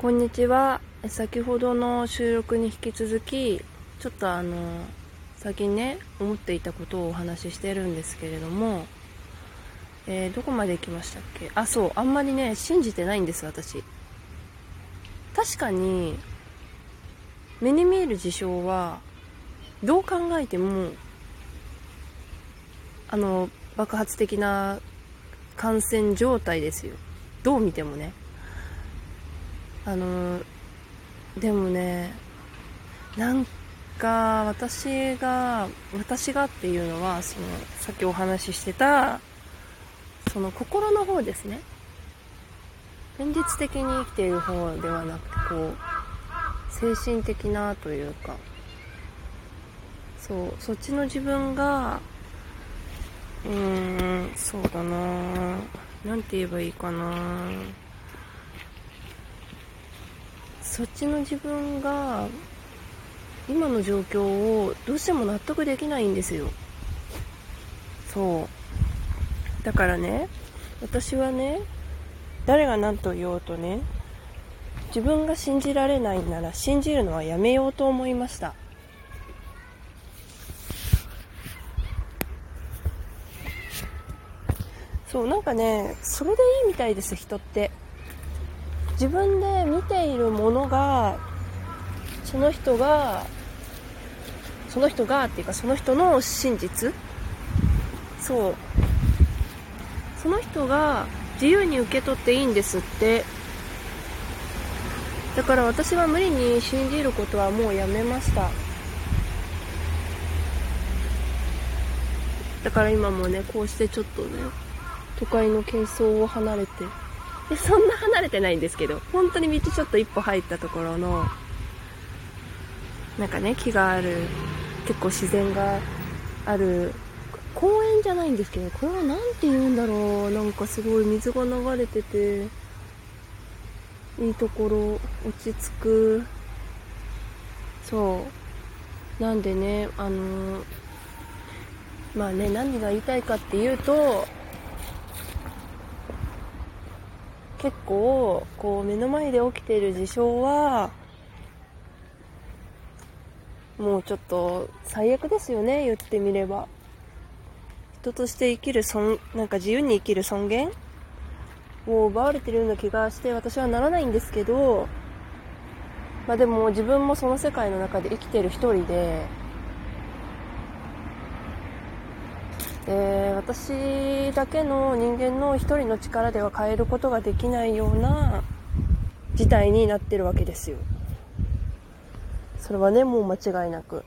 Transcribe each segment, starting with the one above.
こんにちは。先ほどの収録に引き続きちょっとあの最近ね思っていたことをお話ししてるんですけれども、えー、どこまで行きましたっけ？あそうあんまりね信じてないんです私。確かに目に見える事象はどう考えてもあの爆発的な感染状態ですよ。どう見てもね。あのでもねなんか私が私がっていうのはそのさっきお話ししてたその心の方ですね。現実的に生きている方ではなくてこう精神的なというか。そうそっちの自分がうーんそうだな何て言えばいいかなそっちの自分が今の状況をどうしても納得できないんですよ。そう。だからね私はね誰が何と言おうとね自分が信じられないなら信じるのはやめようと思いました。そうなんかねそれでいいみたいです人って。自分で見ているものがその人がその人がっていうかその人の真実。そう。その人が自由に受け取っていいんですって。だから私は無理に信じることはもうやめました。だから今もねこうしてちょっとね都会の喧騒を離れて。でそんな離れてないんですけど本当に道ちょっと一歩入ったところのなんかね木がある結構自然がある公園じゃないんですけどこれは何て言うんだろうなんかすごい水が流れてていいところ落ち着く。そう。なんでねあのまあね何が言いたいかっていうと結構こう目の前で起きている事象はもうちょっと最悪ですよね。言ってみれば。人として生きる尊なんか自由に生きる尊厳を奪われてるような気がして私はならないんですけど。まあでも自分もその世界の中で生きてる一人で。で私だけの人間の一人の力では変えることができないような事態になってるわけですよ。それはねもう間違いなく。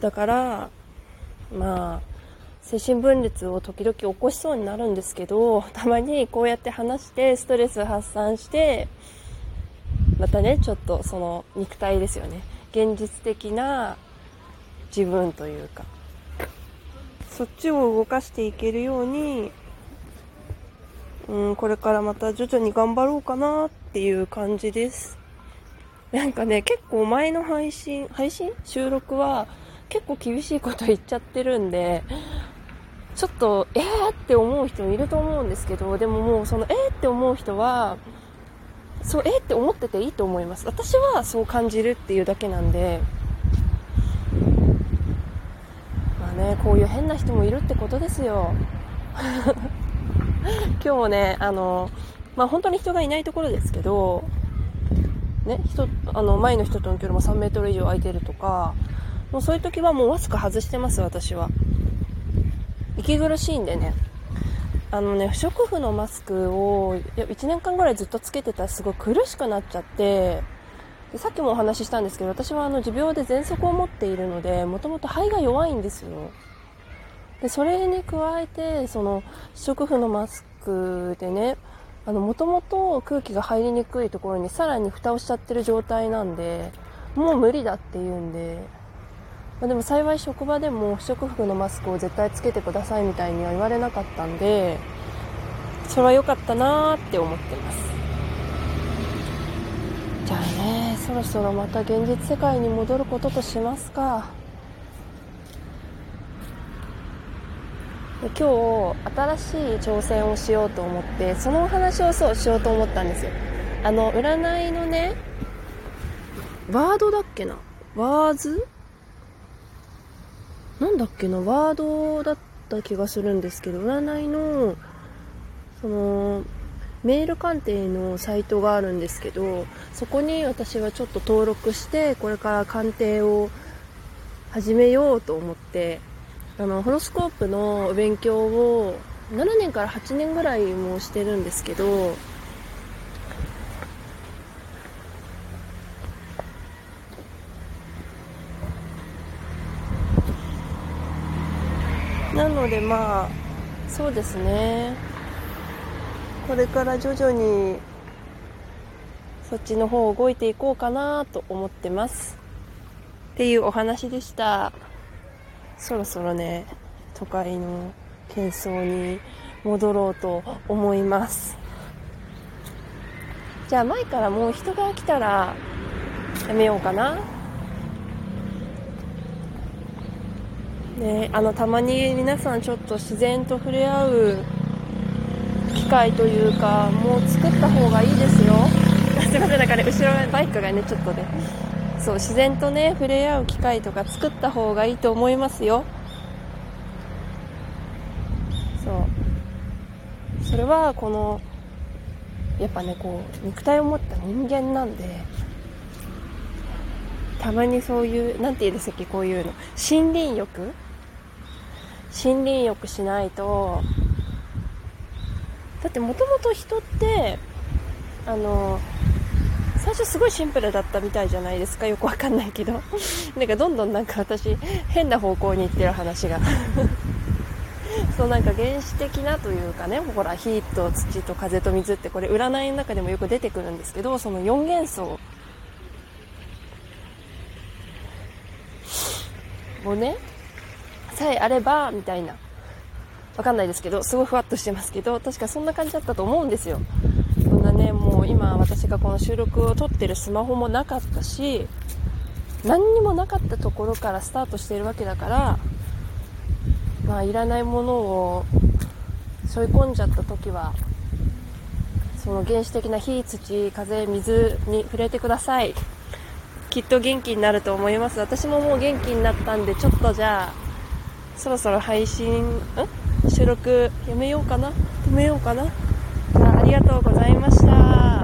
だからまあ精神分裂を時々起こしそうになるんですけどたまにこうやって話してストレス発散してまたねちょっとその肉体ですよね。現実的な自分というか。そっちを動かしていけるように、うん、これからまた徐々に頑張ろうかなっていう感じです。なんかね、結構前の配信、配信？収録は結構厳しいこと言っちゃってるんで、ちょっと、えー？って思う人もいると思うんですけど、でももうその、えー？って思う人は、そう、えー？って思ってていいと思います。私はそう感じるっていうだけなんで、ねこういう変な人もいるってことですよ。今日もねあのまあ本当に人がいないところですけどね人あの前の人との距離も3メートル以上空いてるとかもうそういう時はもうマスク外してます私は。息苦しいんでね。あのね不織布のマスクを1年間ぐらいずっとつけてたらすごい苦しくなっちゃってでさっきもお話ししたんですけど私はあの持病で喘息を持っているのでもともと肺が弱いんですよ。でそれに加えてその不織布のマスクでねもともと空気が入りにくいところにさらに蓋をしちゃってる状態なんでもう無理だっていうんで、まあ、でも幸い職場でも不織布のマスクを絶対つけてくださいみたいには言われなかったんでそれは良かったなーって思ってます。じゃあねそろそろまた現実世界に戻ることとしますか。今日新しい挑戦をしようと思ってそのお話をそうしようと思ったんですよ。あの、占いのね、ワードだっけな？ワーズ？なんだっけな？ワードだった気がするんですけど、占いの、その、メール鑑定のサイトがあるんですけど、そこに私はちょっと登録して、これから鑑定を始めようと思って、あの、ホロスコープのお勉強を7年から8年ぐらいもしてるんですけど、なのでまあそうですね。これから徐々にそっちの方動いていこうかなと思ってます。っていうお話でした。そろそろね都会の喧騒に戻ろうと思います。じゃあ前からもう人が来たらやめようかな。ね、あのたまに皆さんちょっと自然と触れ合う機会というかもう作った方がいいですよ。すいませんなんかね後ろバイクがねちょっとねそう自然とね触れ合う機会とか作った方がいいと思いますよ。そう。それはこのやっぱねこう肉体を持った人間なんでたまにそういう何て言うんですっけこういうの。森林浴？森林浴しないと。だってもともと人ってあの最初すごいシンプルだったみたいじゃないですか。よくわかんないけど。なんかどんどんなんか私変な方向に行ってる話が。そうなんか原始的なというかねほら火と土と風と水ってこれ占いの中でもよく出てくるんですけどその4元素をねさえあればみたいな。わかんないですけどすごいふわっとしてますけど確かそんな感じだったと思うんですよ今私がこの収録を撮ってるスマホもなかったし何にもなかったところからスタートしているわけだからまあいらないものを背負い込んじゃった時はその原始的な火土風水に触れてください。きっと元気になると思います。私ももう元気になったんでちょっとじゃあそろそろ配信、ん？収録やめようかな？止めようかな？ありがとうございました。